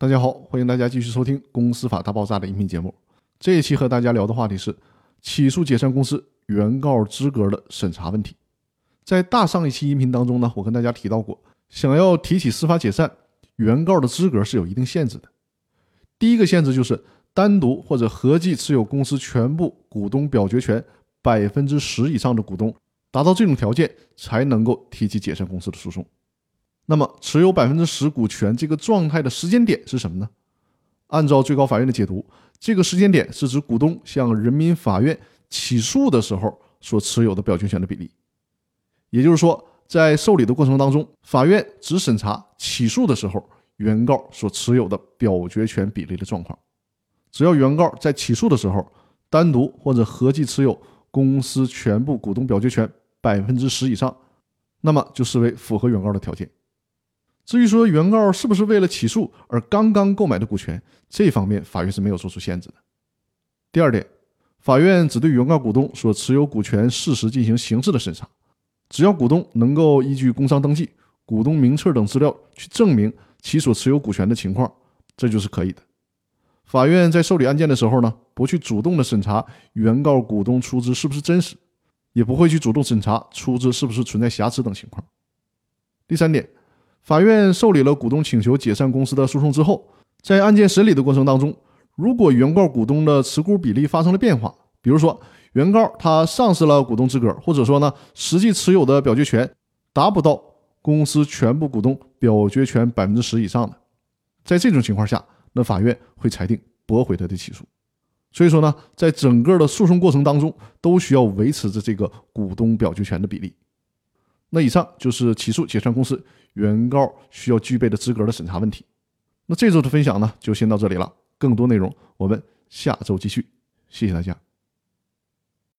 大家好，欢迎大家继续收听《公司法大爆炸》的音频节目。这一期和大家聊的话题是起诉解散公司原告资格的审查问题。在大上一期音频当中呢，我跟大家提到过，想要提起司法解散，原告的资格是有一定限制的。第一个限制就是单独或者合计持有公司全部股东表决权百分之十以上的股东，达到这种条件才能够提起解散公司的诉讼。那么，持有百分之十股权这个状态的时间点是什么呢？按照最高法院的解读，这个时间点是指股东向人民法院起诉的时候所持有的表决权的比例。也就是说，在受理的过程当中，法院只审查起诉的时候原告所持有的表决权比例的状况。只要原告在起诉的时候单独或者合计持有公司全部股东表决权百分之十以上，那么就视为符合原告的条件。至于说原告是不是为了起诉而刚刚购买的股权，这方面法院是没有做出限制的。第二点，法院只对原告股东所持有股权事实进行刑事的审查，只要股东能够依据工商登记、股东名册等资料去证明其所持有股权的情况，这就是可以的。法院在受理案件的时候呢，不去主动的审查原告股东出资是不是真实，也不会去主动审查出资是不是存在瑕疵等情况。第三点。法院受理了股东请求解散公司的诉讼之后，在案件审理的过程当中，如果原告股东的持股比例发生了变化，比如说原告他丧失了股东资格，或者说呢实际持有的表决权达不到公司全部股东表决权百分之十以上的，在这种情况下，那法院会裁定驳回他的起诉。所以说呢，在整个的诉讼过程当中，都需要维持着这个股东表决权的比例。那以上就是起诉解散公司原告需要具备的资格的审查问题。那这周的分享呢，就先到这里了。更多内容我们下周继续。谢谢大家。